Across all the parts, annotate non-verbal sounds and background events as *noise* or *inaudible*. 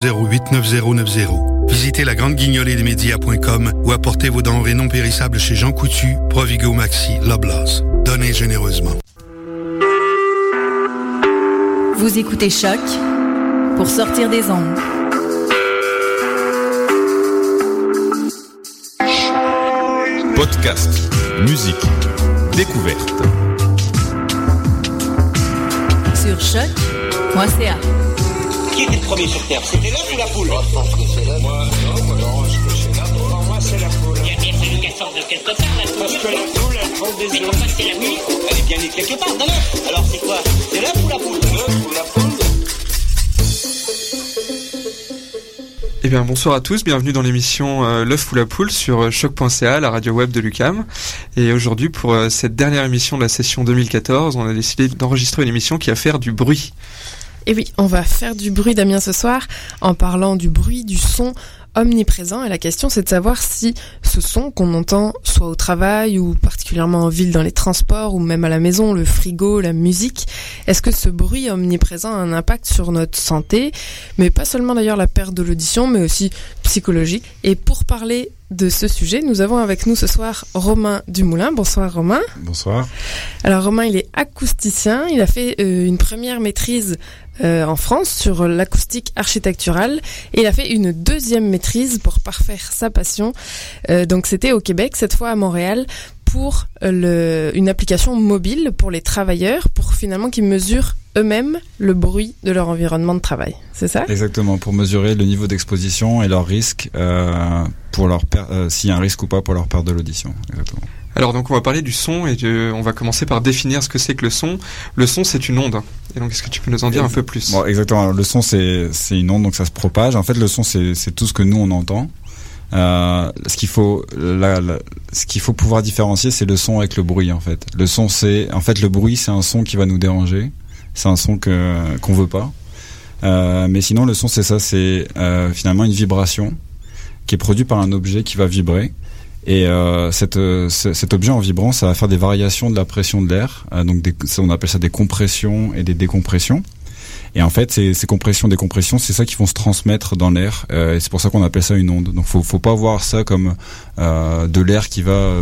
089090. Visitez la grande guignolée des médias.com ou apportez vos denrées non périssables chez Jean Coutu, Provigo Maxi, Loblaws. Donnez généreusement. Vous écoutez Choc pour sortir des ondes. Podcast, musique, découverte. Sur choc.ca. Qui était le premier sur Terre C'était l'homme ou la poule Moi, je pense que c'est l'homme. Moi, non, moi, non, je pense que c'est l'homme. Pour moi, c'est la poule. Il y a bien fallu qu'elle sorte de quelque part, la poule. Parce que la poule, elle prend des Mais pourquoi c'est la nuit Elle est bien née quelque part, dans l'œuf. Alors c'est quoi C'est l'œuf ou la poule L'œuf ou la poule Eh bien, bonsoir à tous, bienvenue dans l'émission euh, L'œuf ou la poule sur euh, choc.ca, la radio web de Lucam. Et aujourd'hui, pour euh, cette dernière émission de la session 2014, on a décidé d'enregistrer une émission qui va faire du bruit. Et oui, on va faire du bruit, Damien, ce soir, en parlant du bruit, du son omniprésent. Et la question, c'est de savoir si ce son qu'on entend, soit au travail ou particulièrement en ville, dans les transports ou même à la maison, le frigo, la musique, est-ce que ce bruit omniprésent a un impact sur notre santé? Mais pas seulement d'ailleurs la perte de l'audition, mais aussi psychologique. Et pour parler de ce sujet, nous avons avec nous ce soir Romain Dumoulin. Bonsoir Romain. Bonsoir. Alors Romain, il est acousticien. Il a fait euh, une première maîtrise euh, en France sur l'acoustique architecturale et il a fait une deuxième maîtrise pour parfaire sa passion. Euh, donc c'était au Québec, cette fois à Montréal, pour le, une application mobile pour les travailleurs, pour finalement qu'ils mesurent eux-mêmes le bruit de leur environnement de travail. C'est ça? Exactement, pour mesurer le niveau d'exposition et leur risque, euh, euh, s'il y a un risque ou pas pour leur perte de l'audition. Exactement. Alors donc on va parler du son et de- on va commencer par définir ce que c'est que le son. Le son c'est une onde. Et donc est-ce que tu peux nous en dire un peu plus? Bon, exactement. Alors, le son, c'est c'est une onde, donc ça se propage. En fait, le son, c'est c'est tout ce que nous on entend. Euh, ce qu'il faut, la- la- ce qu'il faut pouvoir différencier, c'est le son avec le bruit. En fait, le son, c'est en fait le bruit, c'est un son qui va nous déranger. C'est un son que qu'on veut pas. Euh, mais sinon, le son, c'est ça, c'est euh, finalement une vibration qui est produite par un objet qui va vibrer. Et euh, euh, ce- cet objet en vibrant, ça va faire des variations de la pression de l'air. Euh, donc, on appelle ça des compressions et des décompressions. Et en fait, ces, ces compressions, décompressions, c'est ça qui vont se transmettre dans l'air. Euh, et c'est pour ça qu'on appelle ça une onde. Donc, faut, faut pas voir ça comme de l'air qui va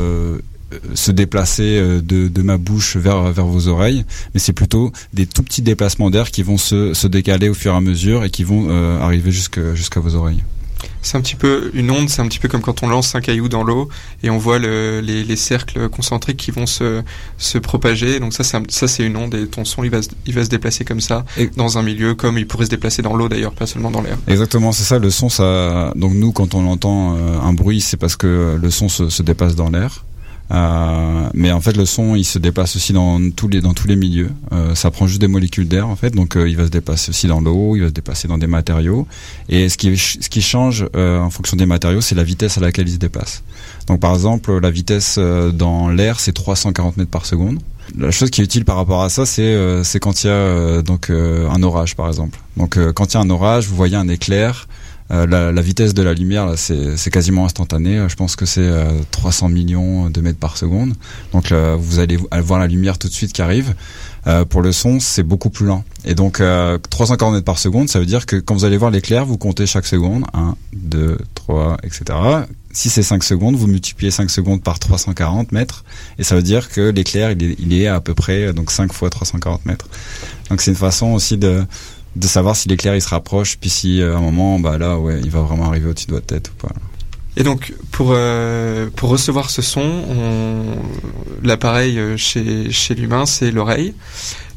se déplacer de, ma bouche vers vos oreilles, mais c'est plutôt des tout petits déplacements d'air qui vont se, décaler au fur et à mesure et qui vont arriver jusqu'à vos oreilles. C'est un petit peu une onde, c'est un petit peu comme quand on lance un caillou dans l'eau et on voit le- les, les cercles concentriques qui vont se, se propager. Donc ça c'est ça c'est une onde et ton son il va se, il va se déplacer comme ça Et- dans un milieu comme il pourrait se déplacer dans l'eau d'ailleurs, pas seulement dans l'air. Exactement, c'est ça. Le son, ça. Donc nous, quand on entend euh, un bruit, c'est parce que le son se, se dépasse dans l'air. Euh, mais en fait, le son, il se déplace aussi dans tous les dans tous les milieux. Euh, ça prend juste des molécules d'air, en fait. Donc, euh, il va se déplacer aussi dans l'eau, il va se déplacer dans des matériaux. Et ce qui ce qui change euh, en fonction des matériaux, c'est la vitesse à laquelle il se dépasse. Donc, par exemple, la vitesse euh, dans l'air, c'est 340 mètres par seconde. La chose qui est utile par rapport à ça, c'est euh, quand il y a euh, donc euh, un orage, par exemple. Donc, euh, quand il y a un orage, vous voyez un éclair. Euh, la, la vitesse de la lumière, là, c'est quasiment instantané. Euh, Je pense que c'est euh, 300 millions de mètres par seconde. Donc, là, vous allez voir la lumière tout de suite qui arrive. Euh, pour le son, c'est beaucoup plus lent. Et donc, euh, 340 mètres par seconde, ça veut dire que quand vous allez voir l'éclair, vous comptez chaque seconde. 1, 2, 3, etc. Si c'est 5 secondes, vous multipliez 5 secondes par 340 mètres. Et ça veut dire que l'éclair, il est, il est à peu près donc 5 fois 340 mètres. Donc, c'est une façon aussi de de savoir si l'éclair il se rapproche, puis si euh, à un moment, bah là, ouais, il va vraiment arriver au-dessus de votre tête ou pas. Et donc pour euh, pour recevoir ce son, on- l'appareil euh, chez chez l'humain c'est l'oreille.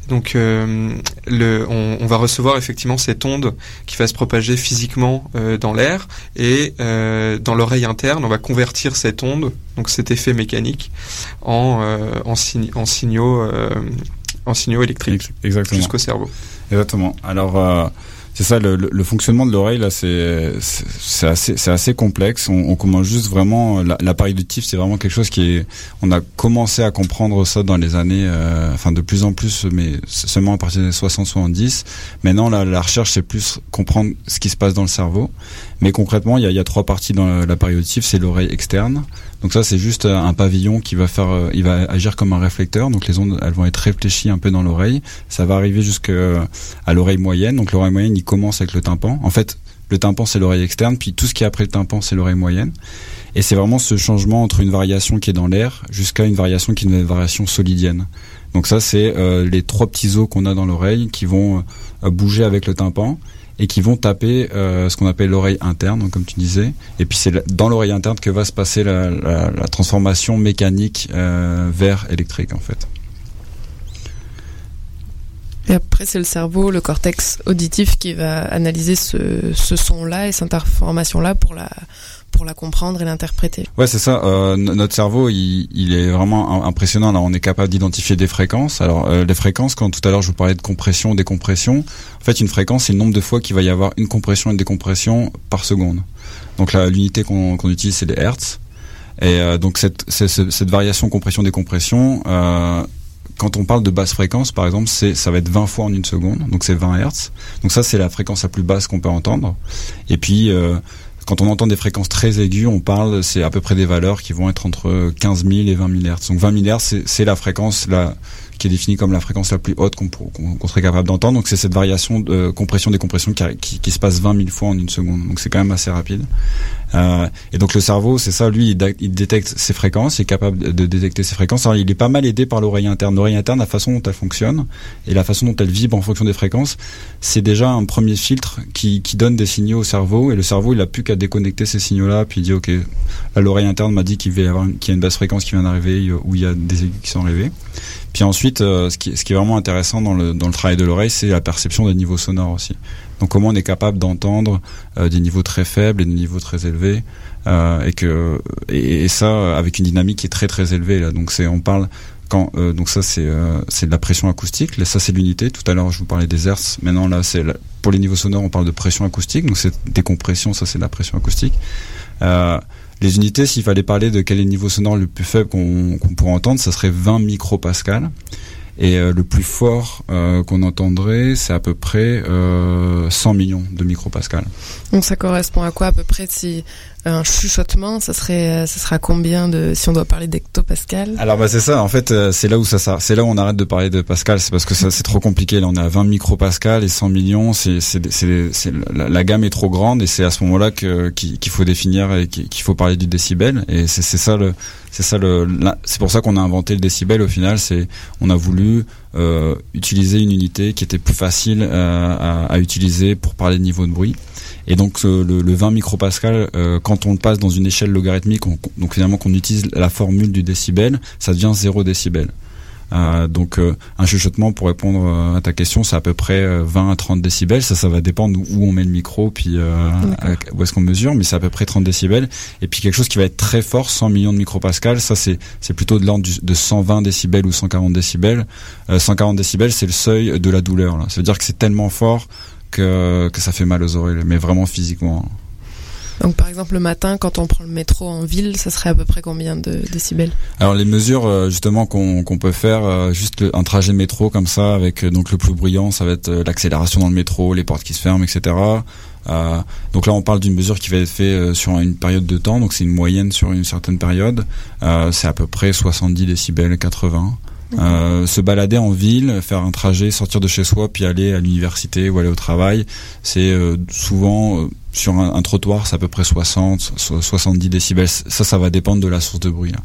Donc euh, le, on, on va recevoir effectivement cette onde qui va se propager physiquement euh, dans l'air et dans l'oreille interne on va convertir cette onde, donc cet effet mécanique, en en, sign- en signaux en signaux électriques jusqu'au cerveau. Exactement. Alors, euh, c'est ça, le, le- le fonctionnement de l'oreille, là, c'est assez, assez complexe. On, on commence juste vraiment, la- l'appareil auditif, c'est vraiment quelque chose qui est, on a commencé à comprendre ça dans les années, euh, enfin de plus en plus, mais seulement à partir des 60-70. Maintenant, la, la recherche, c'est plus comprendre ce qui se passe dans le cerveau. Mais concrètement, il y a, trois parties dans l'appareil auditif. C'est l'oreille externe. Donc ça, c'est juste euh, un pavillon qui va faire, euh, il va agir comme un réflecteur. Donc les ondes, elles vont être réfléchies un peu dans l'oreille. Ça va arriver jusqu'à à l'oreille moyenne. Donc l'oreille moyenne, il commence avec le tympan. En fait, Le tympan, c'est l'oreille externe, puis tout ce qui est après le tympan, c'est l'oreille moyenne. Et c'est vraiment ce changement entre une variation qui est dans l'air jusqu'à une variation qui est une variation solidienne. Donc ça, c'est euh, les trois petits os qu'on a dans l'oreille qui vont euh, bouger avec le tympan et qui vont taper euh, ce qu'on appelle l'oreille interne, donc comme tu disais. Et puis c'est dans l'oreille interne que va se passer la, transformation mécanique euh, vers électrique en fait. Et après, c'est le cerveau, le cortex auditif qui va analyser ce son-là et cette information-là pour la, pour la comprendre et l'interpréter. Ouais, c'est ça. Euh, notre cerveau, il, est vraiment impressionnant. Alors, on est capable d'identifier des fréquences. Alors, euh, les fréquences, quand tout à l'heure je vous parlais de compression, décompression, en fait, une fréquence, c'est le nombre de fois qu'il va y avoir une compression et une décompression par seconde. Donc, l'unité qu'on qu utilise, c'est les hertz. Et euh, donc, cette, variation compression-décompression, euh, quand on parle de basse fréquence, par exemple, ça va être 20 fois en une seconde, donc c'est 20 Hz. Donc ça, c'est la fréquence la plus basse qu'on peut entendre. Et puis, quand on entend des fréquences très aiguës, on parle, c'est à peu près des valeurs qui vont être entre 15 000 et 20 000 Hz. Donc 20 000 Hz, c'est la fréquence la, qui est définie comme la fréquence la plus haute qu'on qu qu serait capable d'entendre. Donc c'est cette variation de compression-décompression qui, qui, qui, se passe 20 000 fois en une seconde. Donc c'est quand même assez rapide. Euh, et donc le cerveau, c'est ça, lui, il, détecte ces fréquences, il est capable de détecter ces fréquences. Alors il est pas mal aidé par l'oreille interne. L'oreille interne, la façon dont elle fonctionne et la façon dont elle vibre en fonction des fréquences, c'est déjà un premier filtre qui, donne des signaux au cerveau. Et le cerveau, il a plus qu'à déconnecter ces signaux-là, puis il dit, ok, l'oreille interne m'a dit qu'il y a une basse fréquence qui vient d'arriver, où il y a des aigus qui sont arrivés. Puis ensuite, euh, ce, qui, ce qui est vraiment intéressant dans le, dans le travail de l'oreille, c'est la perception des niveaux sonores aussi. Donc comment on est capable d'entendre euh, des niveaux très faibles et des niveaux très élevés, euh, et que et, et, ça avec une dynamique qui est très très élevée là. Donc c'est on parle quand euh, donc ça c'est euh, c'est de la pression acoustique. Là, ça c'est l'unité. Tout à l'heure je vous parlais des hertz. Maintenant là c'est pour les niveaux sonores on parle de pression acoustique. Donc c'est décompression. Ça c'est de la pression acoustique. Les unités, s'il fallait parler de quel est le niveau sonore le plus faible qu'on qu pourrait entendre, ça serait 20 micropascal. Et euh, le plus fort euh, qu'on entendrait, c'est à peu près euh, 100 millions de micropascal. Donc ça correspond à quoi à peu près si un chuchotement, ça serait, ça sera combien de, si on doit parler d'hectopascal Alors bah c'est ça. En fait, euh, c'est là où ça, c'est là où on arrête de parler de pascal. C'est parce que ça, c'est trop compliqué. Là, on est à 20 micropascal et 100 millions. C'est, c'est, c'est, la, la, gamme est trop grande et c'est à ce moment-là que qu'il faut définir et qu'il faut parler du décibel. Et c'est, c'est ça le, c'est ça le, c'est pour ça qu'on a inventé le décibel. Au final, c'est, on a voulu euh, utiliser une unité qui était plus facile euh, à, utiliser pour parler de niveau de bruit. Et donc euh, le, le, 20 micropascal, euh, on le passe dans une échelle logarithmique, on, donc finalement qu'on utilise la formule du décibel, ça devient 0 décibel. Euh, donc euh, un chuchotement pour répondre à ta question, c'est à peu près 20 à 30 décibels. Ça, ça va dépendre où on met le micro, puis où est-ce qu'on mesure, mais c'est à peu près 30 décibels. Et puis quelque chose qui va être très fort, 100 millions de micropascal, ça c'est c'est plutôt de l'ordre de 120 décibels ou 140 décibels. 140 décibels, c'est le seuil de la douleur. Là. Ça veut dire que c'est tellement fort que, que ça fait mal aux oreilles, mais vraiment physiquement. Donc par exemple le matin, quand on prend le métro en ville, ça serait à peu près combien de décibels? Alors les mesures euh, justement qu'on qu peut faire, euh, juste un trajet métro comme ça, avec euh, donc le plus bruyant, ça va être l'accélération dans le métro, les portes qui se ferment, etc. Euh, donc là, on parle d'une mesure qui va être faite sur une période de temps, donc c'est une moyenne sur une certaine période. Euh, c'est à peu près 70 décibels, 80. Euh, se balader en ville, faire un trajet, sortir de chez soi, puis aller à l'université ou aller au travail, c'est souvent sur un, trottoir, c'est à peu près 60, 70 décibels. Ça, ça va dépendre de la source de bruit. Là.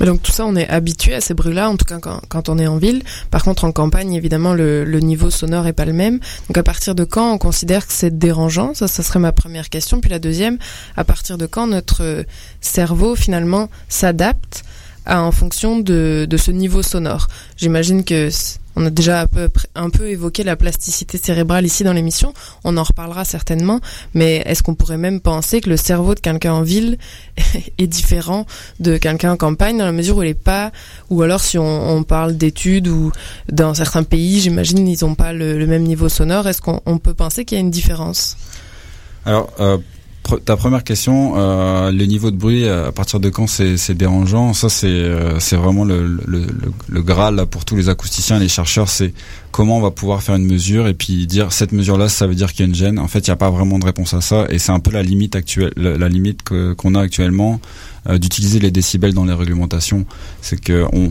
Mais donc tout ça, on est habitué à ces bruits-là, en tout cas quand, on est en ville. Par contre, en campagne, évidemment, le, niveau sonore est pas le même. Donc à partir de quand on considère que c'est dérangeant? Ça, ça serait ma première question. Puis la deuxième, à partir de quand notre cerveau finalement s'adapte en fonction de, de ce niveau sonore? J'imagine que on a déjà un peu, évoqué la plasticité cérébrale ici dans l'émission, on en reparlera certainement, mais est-ce qu'on pourrait même penser que le cerveau de quelqu'un en ville *laughs* est différent de quelqu'un en campagne dans la mesure où il est pas, ou alors si on, parle d'études ou dans certains pays, j'imagine ils n'ont pas le, le, même niveau sonore, est-ce qu'on peut penser qu'il y a une différence? Alors, euh ta première question, euh, le niveau de bruit, à partir de quand c'est dérangeant? Ça, c'est euh, c'est vraiment le, le, le, le graal là, pour tous les acousticiens les chercheurs. C'est comment on va pouvoir faire une mesure et puis dire cette mesure-là, ça veut dire qu'il y a une gêne. En fait, il n'y a pas vraiment de réponse à ça et c'est un peu la limite actuelle, la, limite qu'on a actuellement euh, d'utiliser les décibels dans les réglementations. C'est que on euh,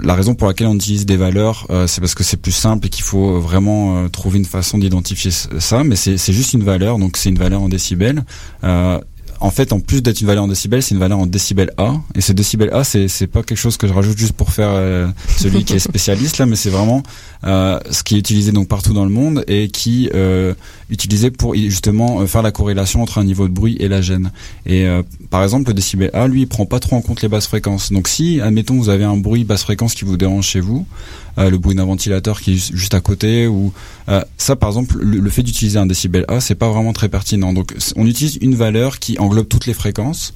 la raison pour laquelle on utilise des valeurs, euh, c'est parce que c'est plus simple et qu'il faut vraiment euh, trouver une façon d'identifier ça. Mais c'est juste une valeur, donc c'est une valeur en décibels. Euh, en fait, en plus d'être une valeur en décibels, c'est une valeur en décibel A. Et ce décibel A, c'est c'est pas quelque chose que je rajoute juste pour faire euh, celui qui est spécialiste là, mais c'est vraiment euh, ce qui est utilisé donc partout dans le monde et qui euh, utilisé pour justement euh, faire la corrélation entre un niveau de bruit et la gêne. Et euh, par exemple, le décibel A, lui, il prend pas trop en compte les basses fréquences. Donc si, admettons, vous avez un bruit basse fréquence qui vous dérange chez vous, euh, le bruit d'un ventilateur qui est juste à côté, ou euh, ça, par exemple, le, fait d'utiliser un décibel A, c'est pas vraiment très pertinent. Donc on utilise une valeur qui englobe toutes les fréquences.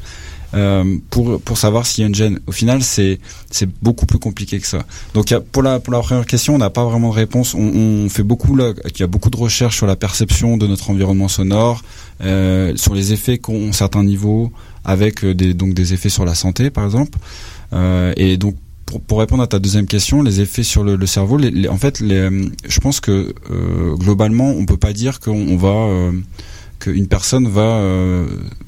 Euh, pour pour savoir s'il y a une gêne. Au final, c'est c'est beaucoup plus compliqué que ça. Donc pour la pour la première question, on n'a pas vraiment de réponse. On, fait beaucoup il y a beaucoup de recherches sur la perception de notre environnement sonore, sur les effets qu'ont certains niveaux, avec euh, des donc des effets sur la santé, par exemple. Euh, et donc pour, répondre à ta deuxième question, les effets sur le, cerveau, en fait, je pense que euh, globalement, on peut pas dire qu'on on va qu'une personne va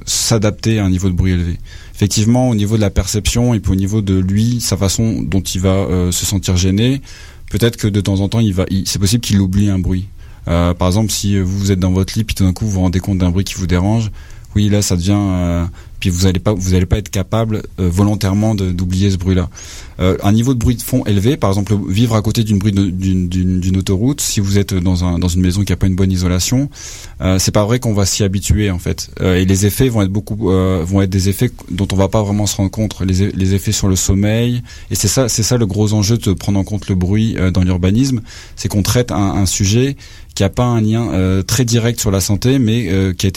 s'adapter à un niveau de bruit élevé. Effectivement, au niveau de la perception et puis au niveau de lui, sa façon dont il va se sentir gêné, peut-être que de temps en temps, il va, c'est possible qu'il oublie un bruit. Par exemple, si vous êtes dans votre lit, puis tout d'un coup vous vous rendez compte d'un bruit qui vous dérange, oui, là, ça devient puis vous n'allez pas vous allez pas être capable euh, volontairement d'oublier ce bruit là euh, un niveau de bruit de fond élevé par exemple vivre à côté d'une bruit d'une autoroute si vous êtes dans un dans une maison qui a pas une bonne isolation euh, c'est pas vrai qu'on va s'y habituer en fait. Euh, et les effets vont être beaucoup euh, vont être des effets dont on va pas vraiment se rendre compte. Les, les effets sur le sommeil et c'est ça c'est ça le gros enjeu de prendre en compte le bruit dans l'urbanisme c'est qu'on traite un, sujet qui a pas un lien très direct sur la santé, mais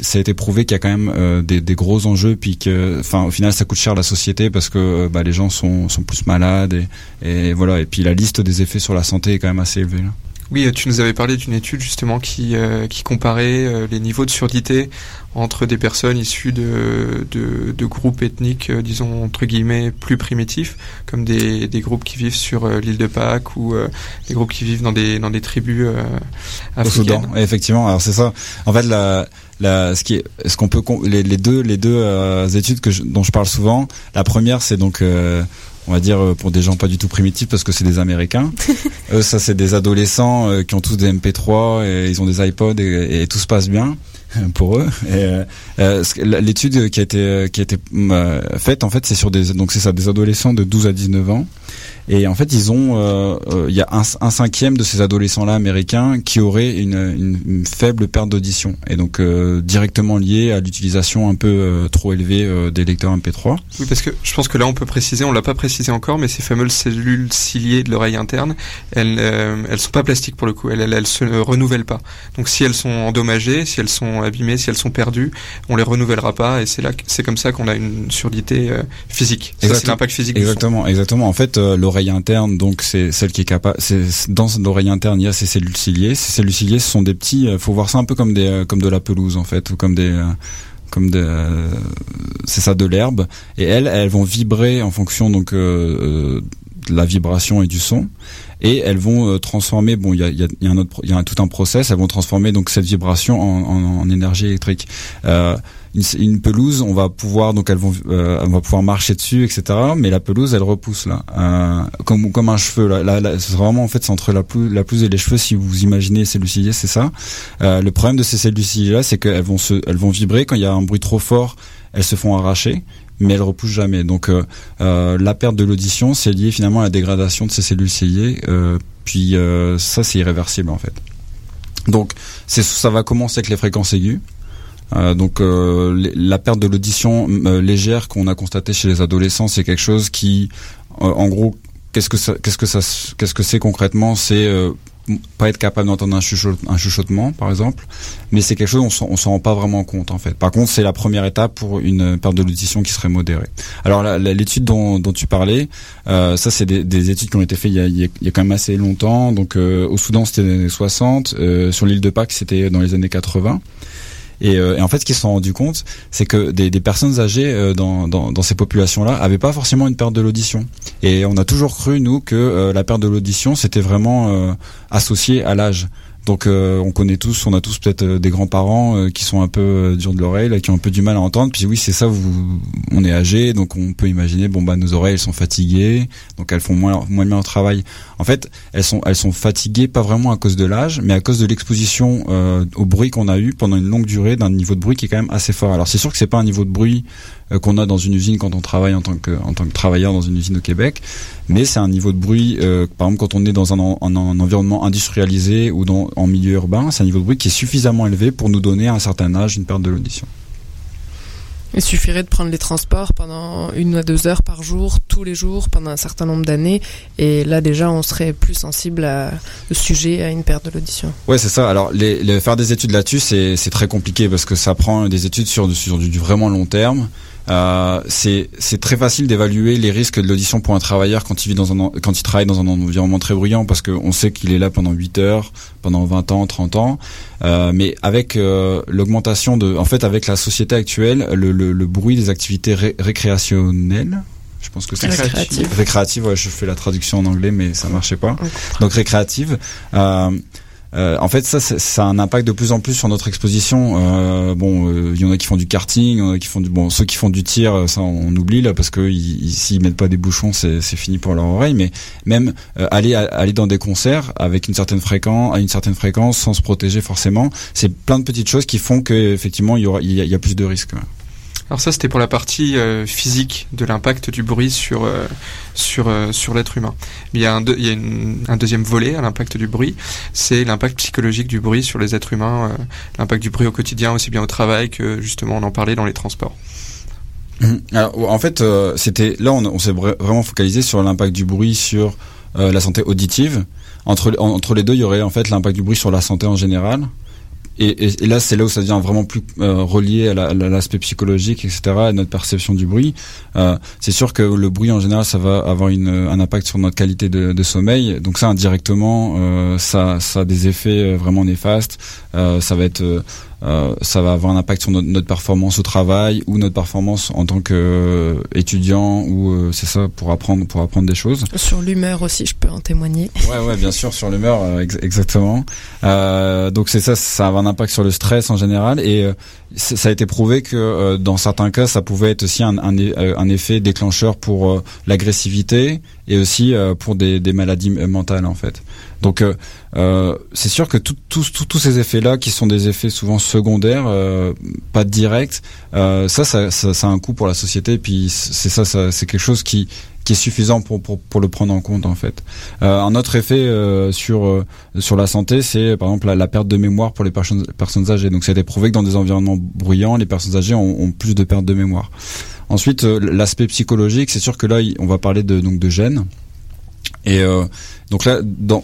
ça a été prouvé qu'il y a quand même des, des, gros enjeux, puis que, enfin, au final, ça coûte cher à la société parce que bah, les gens sont, sont plus malades et, et, voilà. Et puis la liste des effets sur la santé est quand même assez élevée. Là. Oui, tu nous avais parlé d'une étude justement qui, euh, qui comparait euh, les niveaux de surdité entre des personnes issues de, de, de groupes ethniques, euh, disons entre guillemets, plus primitifs, comme des, des groupes qui vivent sur l'île de Pâques ou des groupes qui vivent dans des, dans des tribus africaines. Au Soudan, effectivement. Alors c'est ça. En fait, la, la, ce qui est, ce qu'on peut, les, les, deux, les deux études que je, dont je parle souvent. La première, c'est donc on va dire pour des gens pas du tout primitifs parce que c'est des Américains. *laughs* Eux, ça c'est des adolescents euh, qui ont tous des MP3 et ils ont des iPods et, et tout se passe bien *laughs* pour eux. Et euh, l'étude qui a été qui a été euh, faite en fait c'est sur des donc c'est ça des adolescents de 12 à 19 ans et en fait, ils ont, euh, euh, il y a un, un, cinquième de ces adolescents-là américains qui auraient une, une, une faible perte d'audition, et donc euh, directement lié à l'utilisation un peu euh, trop élevée euh, des lecteurs MP3. Oui, parce que je pense que là, on peut préciser, on l'a pas précisé encore, mais ces fameuses cellules ciliées de l'oreille interne, elles, euh, elles sont pas plastiques pour le coup, elles, elles, elles, se renouvellent pas. Donc, si elles sont endommagées, si elles sont abîmées, si elles sont perdues, on les renouvellera pas, et c'est là, c'est comme ça qu'on a une surdité physique. C'est l'impact physique. Exactement, exactement. En fait, l'oreille interne, donc c'est celle qui est capable. C'est dans l'oreille interne, il y a ces cellules ciliées. Ces cellules ciliées, ce sont des petits. faut voir ça un peu comme des comme de la pelouse en fait, ou comme des comme de euh, c'est ça de l'herbe. Et elles, elles vont vibrer en fonction donc euh, la vibration et du son. Et elles vont euh, transformer bon il y a, y, a, y a, un autre il y a tout un process elles vont transformer donc cette vibration en, en, en énergie électrique. Euh, une, une, pelouse on va pouvoir donc elles vont euh, on va pouvoir marcher dessus etc mais la pelouse elle repousse là. Euh, comme comme un cheveu là, là, là c'est vraiment en fait c'est entre la pelouse, la pelouse et les cheveux si vous imaginez ces luciliers c'est ça. Euh, le problème de ces cellules là c'est qu'elles vont se elles vont vibrer. Quand il y a un bruit trop fort elles se font arracher mais elle repousse jamais. Donc euh, euh, la perte de l'audition, c'est lié finalement à la dégradation de ces cellules ciliées. Euh, puis ça, c'est irréversible en fait. Donc ça va commencer avec les fréquences aiguës. Donc la perte de l'audition légère qu'on a constatée chez les adolescents, c'est quelque chose qui, en gros, qu'est-ce que qu'est-ce que qu'est-ce que c'est concrètement? C'est pas être capable d'entendre un, chuchot, un, chuchotement, par exemple, mais c'est quelque chose on s'en rend pas vraiment compte en fait. Par contre, c'est la première étape pour une perte de l'audition qui serait modérée. Alors l'étude dont, dont, tu parlais, euh, ça c'est des, des, études qui ont été faites il y a, il y a quand même assez longtemps. Donc euh, au Soudan c'était les années 60, euh, sur l'île de Pâques c'était dans les années 80. Et, euh, et, en fait, ce qu'ils se sont rendus compte, c'est que des, personnes âgées euh, dans, ces populations-là avaient pas forcément une perte de l'audition. Et on a toujours cru nous que euh, la perte de l'audition c'était vraiment associé à l'âge. Donc euh, on connaît tous, on a tous peut-être euh, des grands-parents euh, qui sont un peu euh, durs de l'oreille, là, qui ont un peu du mal à entendre. Puis oui, c'est ça, vous, on est âgé, donc on peut imaginer, bon bah nos oreilles elles sont fatiguées, donc elles font moins moins bien au travail. En fait, elles sont elles sont fatiguées pas vraiment à cause de l'âge, mais à cause de l'exposition au bruit qu'on a eu pendant une longue durée d'un niveau de bruit qui est quand même assez fort. Alors c'est sûr que c'est pas un niveau de bruit qu'on a dans une usine quand on travaille en tant que en tant que travailleur dans une usine au Québec, mais c'est un niveau de bruit, euh, par exemple quand on est dans un, en- un, un environnement industrialisé ou dans, en milieu urbain, c'est un niveau de bruit qui est suffisamment élevé pour nous donner à un certain âge une perte de l'audition. Il suffirait de prendre les transports pendant une à deux heures par jour, tous les jours, pendant un certain nombre d'années, et là déjà on serait plus sensible à, au sujet à une perte de l'audition. Ouais, c'est ça. Alors, les, les- faire des études là-dessus, c'est très compliqué parce que ça prend des études sur, sur du, du vraiment long terme. Euh, c'est très facile d'évaluer les risques de l'audition pour un travailleur quand il vit dans un quand il travaille dans un environnement très bruyant parce qu'on sait qu'il est là pendant 8 heures, pendant 20 ans, 30 ans. Euh, mais avec euh, l'augmentation de, en fait, avec la société actuelle, le, le, le bruit des activités ré- récréationnelles. Je pense que c'est Récréative. récréative. Ouais, je fais la traduction en anglais, mais ça marchait pas. Donc récréative. Euh, euh, en fait, ça, ça a un impact de plus en plus sur notre exposition. Euh, bon, euh, il y en a qui font du karting, y en a qui font du bon, ceux qui font du tir, euh, ça on oublie là parce que ils- ils- s'ils mettent pas des bouchons, c'est fini pour leur oreille. Mais même euh, aller aller dans des concerts avec une certaine fréquence, à une certaine fréquence, sans se protéger forcément, c'est plein de petites choses qui font que effectivement il y aura il y a, plus de risques. Alors ça, c'était pour la partie euh, physique de l'impact du bruit sur euh, sur euh, sur l'être humain. Il y a un, deuxième volet à l'impact du bruit, c'est l'impact psychologique du bruit sur les êtres humains, l'impact du bruit au quotidien, aussi bien au travail que justement on en parlait dans les transports. Mhm. Alors, en fait, c'était là, on, on s'est vra- vraiment focalisé sur l'impact du bruit sur la santé auditive. Entre, en- entre les deux, il y aurait en fait l'impact du bruit sur la santé en général. Et, et, et là, c'est là où ça devient vraiment plus euh, relié à la- à l'aspect psychologique, etc., à notre perception du bruit. Euh, c'est sûr que le bruit en général, ça va avoir une, un impact sur notre qualité de, de sommeil. Donc ça, indirectement, euh, ça, ça a des effets euh, vraiment néfastes. Euh, ça va être euh, euh, ça va avoir un impact sur notre, notre performance au travail ou notre performance en tant qu'étudiant ou euh, c'est ça pour apprendre pour apprendre des choses. Sur l'humeur aussi, je peux en témoigner. Ouais ouais bien sûr sur l'humeur euh, ex- exactement. Euh, donc c'est ça ça va avoir un impact sur le stress en général et euh, ça a été prouvé que euh, dans certains cas ça pouvait être aussi un, un, euh, un effet déclencheur pour euh, l'agressivité et aussi euh, pour des, des maladies euh, mentales en fait. Donc euh, euh, c'est sûr que tous ces effets-là, qui sont des effets souvent secondaires, euh, pas directs, euh, ça, ça, a un coût pour la société. Puis c'est ça, c'est quelque chose qui est suffisant pour, le prendre en compte en fait. Euh, un autre effet sur la santé, c'est par exemple la, perte de mémoire pour les personnes personnes âgées. Donc ça a été prouvé que dans des environnements bruyants, les personnes âgées ont, plus de perte de mémoire. Ensuite, l'aspect psychologique, c'est sûr que là, on va parler de donc de gènes. Et euh, donc là,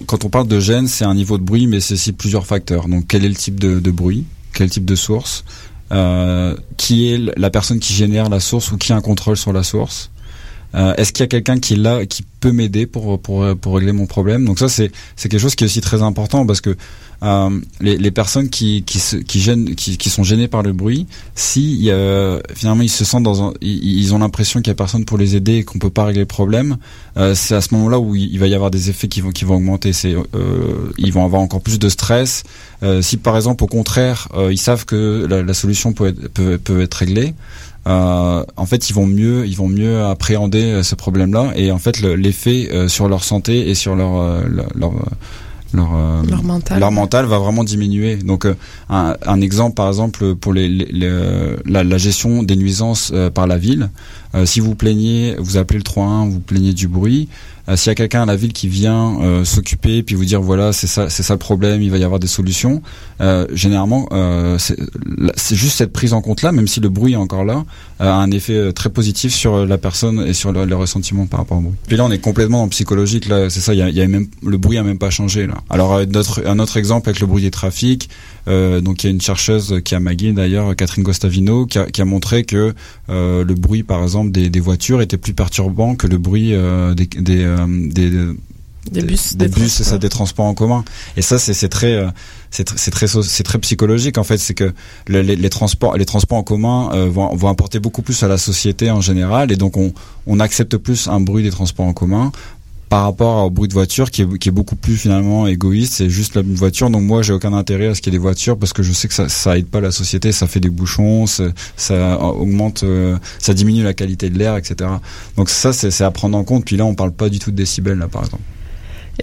quand on parle de gènes, c'est un niveau de bruit, mais c'est aussi plusieurs facteurs. Donc quel est le type de, de bruit, quel type de source, euh, qui est la personne qui génère la source ou qui a un contrôle sur la source? Euh, Est-ce qu'il y a quelqu'un qui là, qui peut m'aider pour, pour pour régler mon problème? Donc ça c'est c'est quelque chose qui est aussi très important parce que euh, les, les personnes qui qui se, qui gênent qui, qui sont gênées par le bruit, si euh, finalement ils se sentent dans un, ils, ont l'impression qu'il y a personne pour les aider et qu'on peut pas régler le problème, euh, c'est à ce moment-là où il, va y avoir des effets qui vont qui vont augmenter. C'est euh, ils vont avoir encore plus de stress. Euh, si par exemple au contraire ils savent que la, la solution peut être peut, peut être réglée, euh, en fait, ils vont mieux, ils vont mieux appréhender euh, ce problème-là, et en fait, le- l'effet euh, sur leur santé et sur leur euh, leur leur, leur, euh, Leur mental. leur mental va vraiment diminuer. Donc, euh, un, un exemple, par exemple, pour les, les- les- la, la gestion des nuisances euh, par la ville. Euh, si vous plaignez, vous appelez le 3-1, vous plaignez du bruit. Euh, S'il y a quelqu'un à la ville qui vient euh, s'occuper puis vous dire voilà c'est ça c'est ça le problème, il va y avoir des solutions. Euh, généralement, euh, c'est juste cette prise en compte là, même si le bruit est encore là, euh, a un effet très positif sur la personne et sur le, le ressentiment par rapport au bruit. Puis là, on est complètement le psychologique. Là, c'est ça. Il y a, y a même le bruit a même pas changé là. Alors un autre exemple avec le bruit des trafics. Euh, donc il y a une chercheuse qui a McGill d'ailleurs, Catherine Gostavino, qui a, qui a montré que euh, le bruit par exemple des, des voitures était plus perturbant que le bruit euh, des, des, euh, des Des bus, des, des bus, c'est ça, transports. des transports en commun. Et ça, c'est c'est très, euh, c'est tr- c'est très, so- c'est très psychologique en fait. C'est que le- les, les transports, les transports en commun euh, vont, vont apporter beaucoup plus à la société en général, et donc on, on accepte plus un bruit des transports en commun par rapport au bruit de voiture qui est, qui est beaucoup plus finalement égoïste. C'est juste la voiture. Donc moi, j'ai aucun intérêt à ce qu'il y ait des voitures parce que je sais que ça, ça aide pas la société. Ça fait des bouchons, ça, ça augmente, euh, ça diminue la qualité de l'air, etc. Donc ça, c'est à prendre en compte. Puis là, on parle pas du tout de décibels là, par exemple.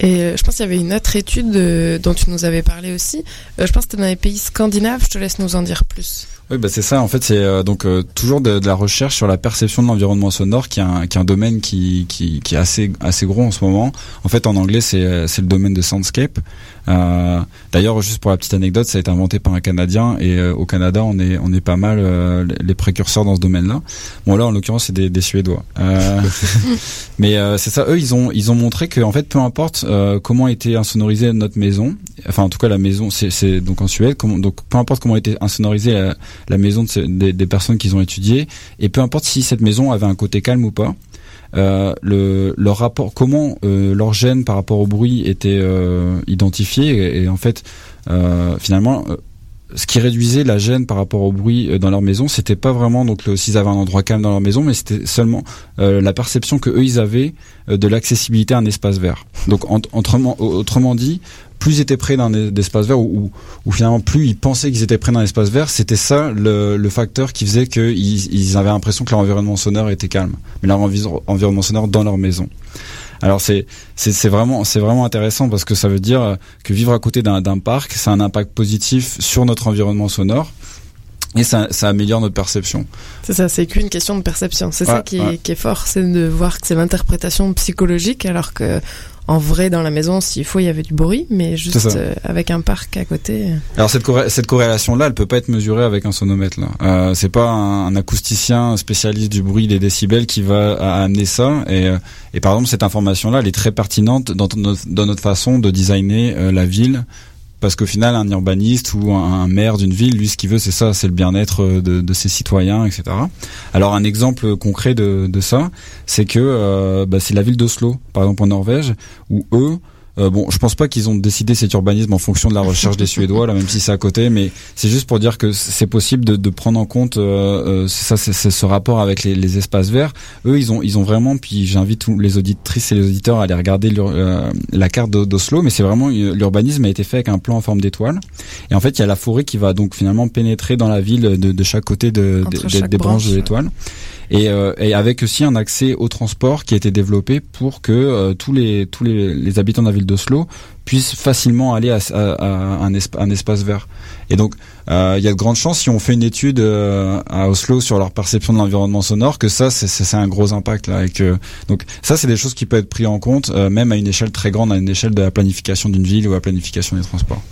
Et euh, je pense qu'il y avait une autre étude euh, dont tu nous avais parlé aussi. je pense que c'était dans les pays scandinaves. Je te laisse nous en dire plus. Oui, bah c'est ça. En fait, c'est euh, donc euh, toujours de, de, la recherche sur la perception de l'environnement sonore, qui est un, qui est un domaine qui, qui, qui, est assez assez gros en ce moment. En fait, en anglais, c'est euh, c'est le domaine de soundscape. Euh, D'ailleurs, juste pour la petite anecdote, ça a été inventé par un Canadien et au Canada, on est on est pas mal les précurseurs dans ce domaine-là. Bon là, en l'occurrence, c'est des, des, Suédois. *laughs* mais c'est ça. Eux, ils ont ils ont montré que en fait, peu importe comment était insonorisée notre maison, enfin en tout cas la maison, c'est donc en Suède. donc peu importe comment était insonorisée la, la maison de des, personnes qu'ils ont étudiées, et peu importe si cette maison avait un côté calme ou pas. Euh, le, leur rapport, comment euh, leur gène par rapport au bruit était euh, identifié et, en fait finalement ce qui réduisait la gêne par rapport au bruit dans leur maison, c'était pas vraiment donc s'ils avaient un endroit calme dans leur maison, mais c'était seulement la perception que eux ils avaient de l'accessibilité à un espace vert. Donc autrement dit, plus ils étaient près d'un espace vert ou, finalement plus ils pensaient qu'ils étaient près d'un espace vert, c'était ça le, facteur qui faisait qu'ils ils avaient l'impression que leur environnement sonore était calme, mais leur environnement sonore dans leur maison. Alors c'est c'est vraiment c'est vraiment intéressant parce que ça veut dire que vivre à côté d'un parc, ça a un impact positif sur notre environnement sonore. Et ça, ça améliore notre perception. C'est ça, c'est qu'une question de perception. C'est ça qui est, qui est fort, c'est de voir que c'est l'interprétation psychologique, alors que en vrai dans la maison s'il faut il y avait du bruit mais juste euh, avec un parc à côté alors cette, cette corrélation là elle peut pas être mesurée avec un sonomètre là. Euh, c'est pas un, acousticien spécialiste du bruit des décibels qui va amener ça. Et, euh, et par exemple cette information là elle est très pertinente dans notre, dans notre façon de designer euh, la ville parce qu'au final, un urbaniste ou un, maire d'une ville, lui, ce qu'il veut, c'est ça, c'est le bien-être de, de, ses citoyens, etc. Alors, un exemple concret de, de ça, c'est que euh, bah, c'est la ville d'Oslo, par exemple en Norvège, où eux, euh, bon, je pense pas qu'ils ont décidé cet urbanisme en fonction de la recherche des Suédois, là, même si c'est à côté, mais c'est juste pour dire que c'est possible de, de, prendre en compte euh, euh ça, c'est ce rapport avec les, les, espaces verts. Eux, ils ont, ils ont vraiment, puis j'invite tous les auditrices et les auditeurs à aller regarder euh, la carte d'Oslo, mais c'est vraiment l'urbanisme a été fait avec un plan en forme d'étoile. Et en fait, il y a la forêt qui va donc finalement pénétrer dans la ville de, de chaque côté de, des branches de l'étoile et, euh, et, avec aussi un accès au transport qui a été développé pour que euh, tous les tous les, les, habitants de la ville d'Oslo puissent facilement aller à, à, un, un, espace vert. Et donc euh, il y a de grandes chances si on fait une étude à Oslo sur leur perception de l'environnement sonore que ça c'est un gros impact là et que donc ça c'est des choses qui peuvent être prises en compte même à une échelle très grande à une échelle de la planification d'une ville ou à la planification des transports.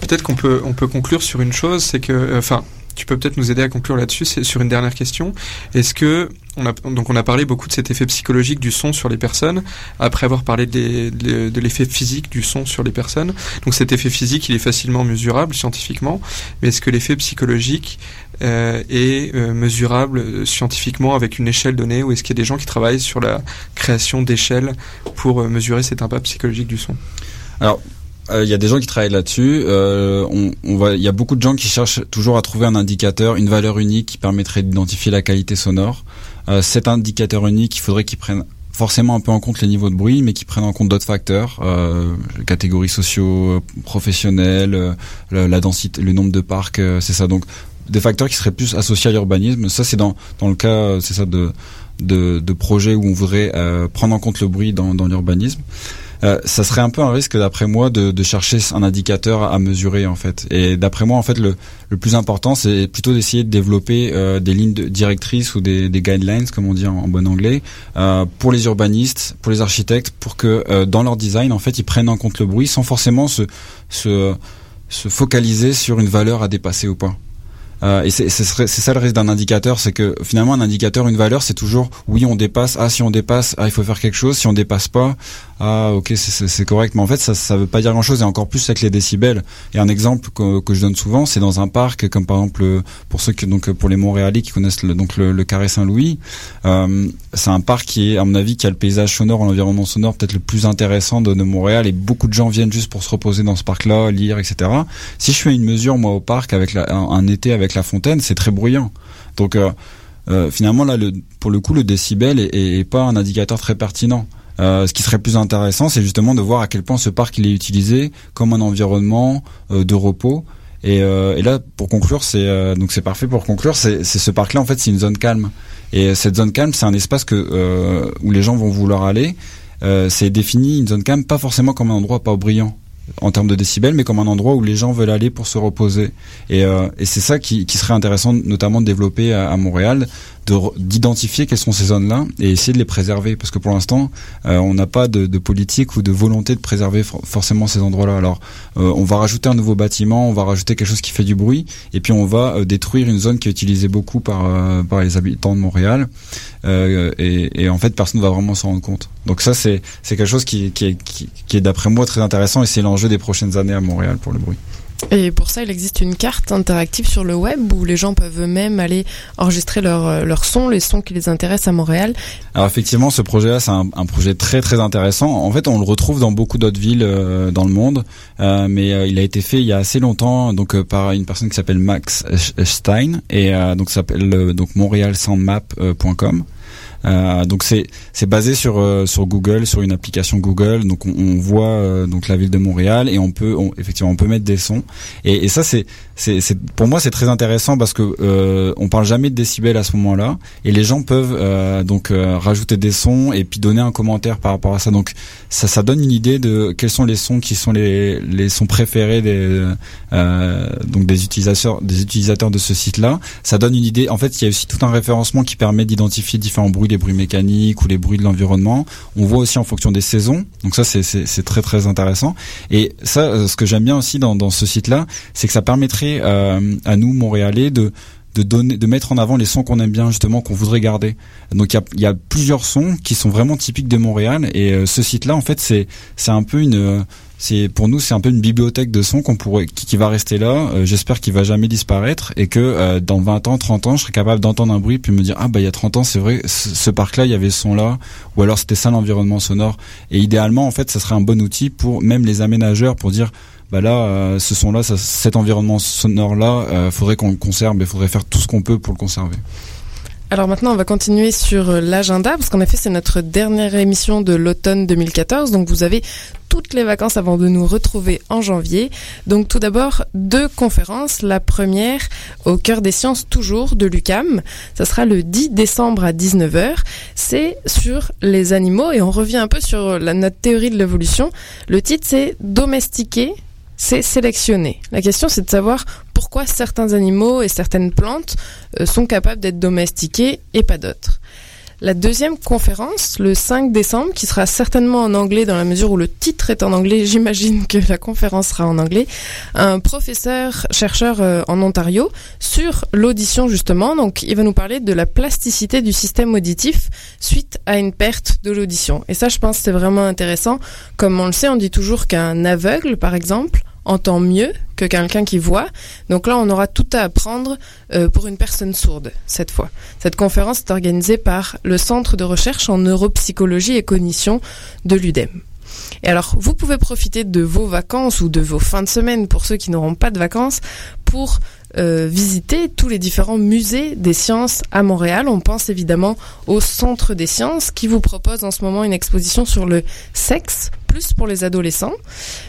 Peut-être qu'on peut on peut conclure sur une chose, c'est que enfin tu peux peut-être nous aider à conclure là-dessus. Sur une dernière question. Est-ce que on a donc on a parlé beaucoup de cet effet psychologique du son sur les personnes après avoir parlé de, l'effet physique du son sur les personnes. Donc cet effet physique, il est facilement mesurable scientifiquement, mais est-ce que l'effet psychologique euh, est euh, mesurable euh, scientifiquement avec une échelle donnée ou est-ce qu'il y a des gens qui travaillent sur la création d'échelles pour mesurer cet impact psychologique du son? Alors il euh, y a des gens qui travaillent là-dessus. Euh, on, on va, il y a beaucoup de gens qui cherchent toujours à trouver un indicateur, une valeur unique qui permettrait d'identifier la qualité sonore. Euh, cet indicateur unique, il faudrait qu'il prenne forcément un peu en compte les niveaux de bruit, mais qui prennent en compte d'autres facteurs, euh, catégories socio professionnelles, la, densité, le nombre de parcs, c'est ça. Donc des facteurs qui seraient plus associés à l'urbanisme. Ça, c'est dans dans le cas, c'est ça de de, de projets où on voudrait prendre en compte le bruit dans, dans l'urbanisme. Euh, ça serait un peu un risque d'après moi de, de, chercher un indicateur à mesurer en fait. Et d'après moi en fait le, le plus important c'est plutôt d'essayer de développer euh, des lignes directrices ou des, des, guidelines comme on dit en, bon anglais euh, pour les urbanistes, pour les architectes, pour que euh, dans leur design en fait ils prennent en compte le bruit sans forcément se, se, se focaliser sur une valeur à dépasser ou pas. Euh, et c'est ça le risque d'un indicateur, c'est que finalement un indicateur, une valeur, c'est toujours oui on dépasse, ah si on dépasse, ah il faut faire quelque chose, si on dépasse pas, ah ok c'est correct, mais en fait ça ça veut pas dire grand chose et encore plus avec les décibels. Et un exemple que, que je donne souvent, c'est dans un parc comme par exemple pour ceux qui donc pour les Montréalais qui connaissent le, donc le, carré Saint-Louis, euh, c'est un parc qui est à mon avis qui a le paysage sonore, l'environnement sonore peut-être le plus intéressant de, Montréal et beaucoup de gens viennent juste pour se reposer dans ce parc-là, lire etc. Si je fais une mesure moi au parc avec la, un été avec la fontaine, c'est très bruyant. Donc euh, euh, finalement là, pour le coup, le décibel est, pas un indicateur très pertinent. Euh, ce qui serait plus intéressant, c'est justement de voir à quel point ce parc il est utilisé comme un environnement de repos. Et, là, pour conclure, c'est donc c'est parfait pour conclure. C'est ce parc-là, en fait, c'est une zone calme. Et cette zone calme, c'est un espace que où les gens vont vouloir aller. c'est défini une zone calme, pas forcément comme un endroit pas brillant en termes de décibels, mais comme un endroit où les gens veulent aller pour se reposer. Et, euh, c'est ça qui, serait intéressant, notamment de développer à Montréal, d'identifier quelles sont ces zones-là et essayer de les préserver. Parce que pour l'instant, euh, on n'a pas de, de, politique ou de volonté de préserver forcément ces endroits-là. Alors, euh, on va rajouter un nouveau bâtiment, on va rajouter quelque chose qui fait du bruit, et puis on va euh, détruire une zone qui est utilisée beaucoup par, par les habitants de Montréal. Et, en fait, personne ne va vraiment s'en rendre compte. Donc ça, c'est quelque chose qui est d'après moi très intéressant, et c'est l'enjeu des prochaines années à Montréal pour le bruit. Et pour ça, il existe une carte interactive sur le web où les gens peuvent eux-mêmes aller enregistrer leurs euh, leur sons, les sons qui les intéressent à Montréal. Alors effectivement, ce projet-là, c'est un, projet très très intéressant. En fait, on le retrouve dans beaucoup d'autres villes euh, dans le monde, euh, mais euh, il a été fait il y a assez longtemps, donc euh, par une personne qui s'appelle Max Stein et donc s'appelle donc montrealsoundmap.com. Euh, donc c'est c'est basé sur euh, sur Google, sur une application Google. Donc on, on voit euh, donc la ville de Montréal et on peut on, effectivement on peut mettre des sons. Et, et ça c'est c'est pour moi c'est très intéressant parce que euh, on parle jamais de décibels à ce moment-là et les gens peuvent donc rajouter des sons et puis donner un commentaire par rapport à ça. Donc ça ça donne une idée de quels sont les sons qui sont les les sons préférés des donc des utilisateurs des utilisateurs de ce site-là. Ça donne une idée. En fait il y a aussi tout un référencement qui permet d'identifier différents bruits les bruits mécaniques ou les bruits de l'environnement. On voit aussi en fonction des saisons. Donc ça, c'est très très intéressant. Et ça, euh, ce que j'aime bien aussi dans, dans ce site-là, c'est que ça permettrait euh, à nous, Montréalais, de de mettre en avant les sons qu'on aime bien justement, qu'on voudrait garder. Donc il y a, plusieurs sons qui sont vraiment typiques de Montréal et euh, ce site-là en fait c'est c'est un peu une c'est pour nous c'est un peu une bibliothèque de sons qu'on pourrait qui, va rester là. Euh, j'espère qu'il va jamais disparaître et que euh, dans 20 ans, 30 ans, je serai capable d'entendre un bruit puis me dire ah bah il y a 30 ans c'est vrai ce, ce parc-là il y avait ce son-là ou alors c'était ça l'environnement sonore. Et idéalement en fait ça serait un bon outil pour même les aménageurs pour dire bah là, euh, ce son-là, cet environnement sonore-là, euh, faudrait qu'on le conserve et faudrait faire tout ce qu'on peut pour le conserver. Alors maintenant, on va continuer sur euh, l'agenda, parce qu'en effet, c'est notre dernière émission de l'automne 2014, donc vous avez toutes les vacances avant de nous retrouver en janvier. Donc tout d'abord, deux conférences. La première, au cœur des sciences toujours, de l'UCAM. Ça sera le 10 décembre à 19h. C'est sur les animaux, et on revient un peu sur la, notre théorie de l'évolution. Le titre, c'est Domestiquer c'est sélectionner. La question, c'est de savoir pourquoi certains animaux et certaines plantes euh, sont capables d'être domestiqués et pas d'autres. La deuxième conférence, le 5 décembre, qui sera certainement en anglais dans la mesure où le titre est en anglais, *laughs* j'imagine que la conférence sera en anglais, un professeur chercheur euh, en Ontario sur l'audition justement. Donc il va nous parler de la plasticité du système auditif suite à une perte de l'audition. Et ça je pense c'est vraiment intéressant. Comme on le sait, on dit toujours qu'un aveugle par exemple entend mieux que quelqu'un qui voit. Donc là, on aura tout à apprendre euh, pour une personne sourde cette fois. Cette conférence est organisée par le Centre de recherche en neuropsychologie et cognition de l'UDEM. Et alors, vous pouvez profiter de vos vacances ou de vos fins de semaine pour ceux qui n'auront pas de vacances pour euh, visiter tous les différents musées des sciences à Montréal. On pense évidemment au Centre des sciences qui vous propose en ce moment une exposition sur le sexe, plus pour les adolescents.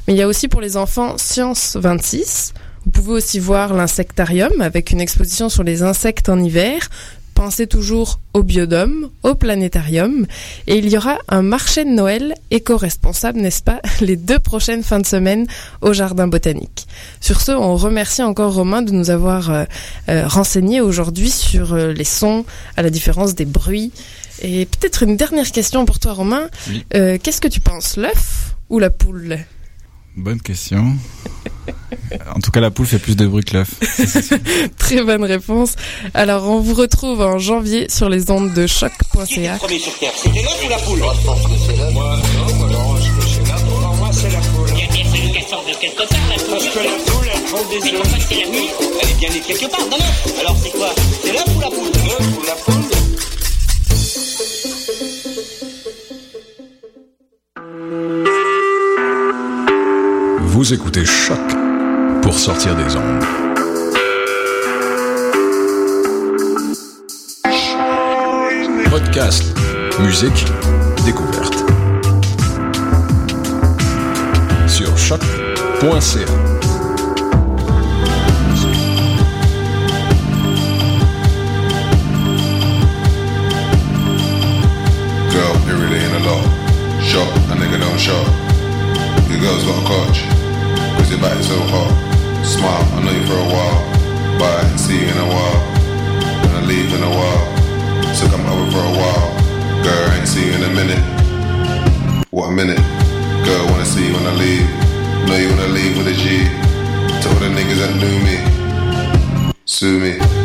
Mais il y a aussi pour les enfants Science 26. Vous pouvez aussi voir l'insectarium avec une exposition sur les insectes en hiver, pensez toujours au biodôme, au planétarium, et il y aura un marché de Noël éco-responsable, n'est-ce pas, *laughs* les deux prochaines fins de semaine au Jardin botanique. Sur ce, on remercie encore Romain de nous avoir euh, euh, renseigné aujourd'hui sur euh, les sons, à la différence des bruits. Et peut-être une dernière question pour toi, Romain. Oui. Euh, Qu'est-ce que tu penses, l'œuf ou la poule? Bonne question. en tout cas, la poule fait plus de bruit que l'œuf. *laughs* Très bonne réponse. Alors, on vous retrouve en janvier sur les ondes de Qui était choc.ca. le premier sur Terre C'était l'œuf ou la poule? Moi, je pense que c'est la Moi, non, je que c'est la poule. Pour moi, c'est la poule. Il y a bien fallu qu'elle sorte de quelque part, la poule. Parce que la poule, elle prend des Mais œufs. pourquoi c'est la nuit Elle est bien née quelque part, dans l'œuf. Alors c'est quoi? C'est l'œuf ou la poule? L'œuf ou la poule vous écoutez Choc pour sortir des ondes. podcast, musique, découverte. Sur choc.ca. Girl, you're really in the law. Shot, a nigga don't shot. Your girl's got a coach. Cause your back so hot. Smile, I know you for a while. Ain't see you in a while. Gonna leave in a while. So come over for a while. Girl, I ain't see you in a minute. What a minute. Girl, wanna see you when I leave. Know you wanna leave with a G. To all the niggas that knew me. Sue me.